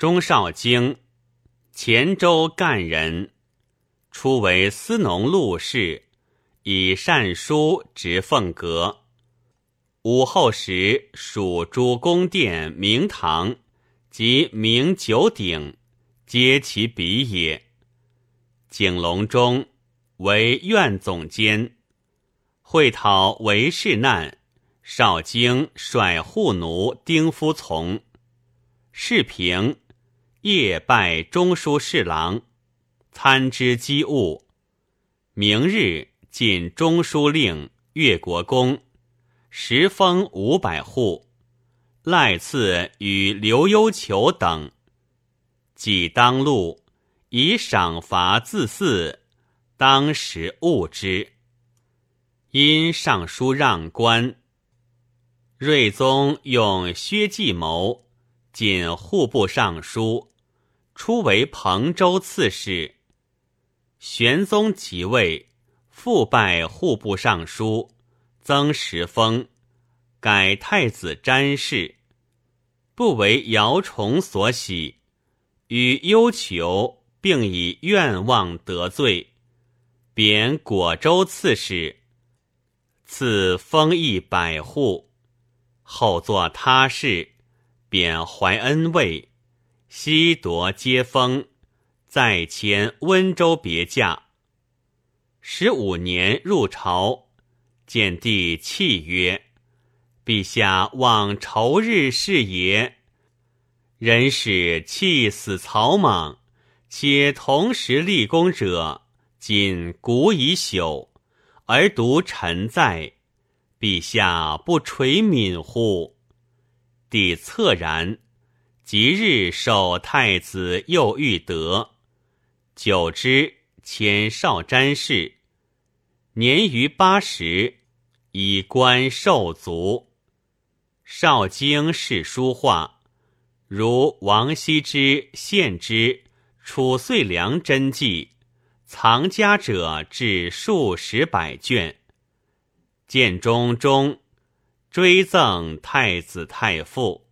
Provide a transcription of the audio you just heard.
钟少京，黔州干人，初为司农录事，以善书执凤阁。武后时属诸宫殿、明堂及明九鼎，皆其笔也。景隆中为院总监，会讨韦氏难。少京率护奴丁夫从，世平夜拜中书侍郎，参知机务。明日进中书令越国公，时封五百户，赖赐与刘幽求等。既当路，以赏罚自祀，当时务之。因尚书让官。睿宗用薛继谋进户部尚书，初为彭州刺史。玄宗即位，复拜户部尚书，增时封，改太子詹事，不为姚崇所喜，与忧求并以愿望得罪，贬果州刺史，赐封邑百户。后作他事，贬怀恩尉，西夺接封，再迁温州别驾。十五年入朝，见帝泣曰：“陛下望仇日是也。人使气死草莽，且同时立功者，今古已朽，而独臣在。”陛下不垂悯乎？帝恻然。即日授太子右御德，久之迁少詹事。年逾八十，以官受卒。少经仕书画，如王羲之、献之、褚遂良真迹，藏家者至数十百卷。建中中追赠太子太傅。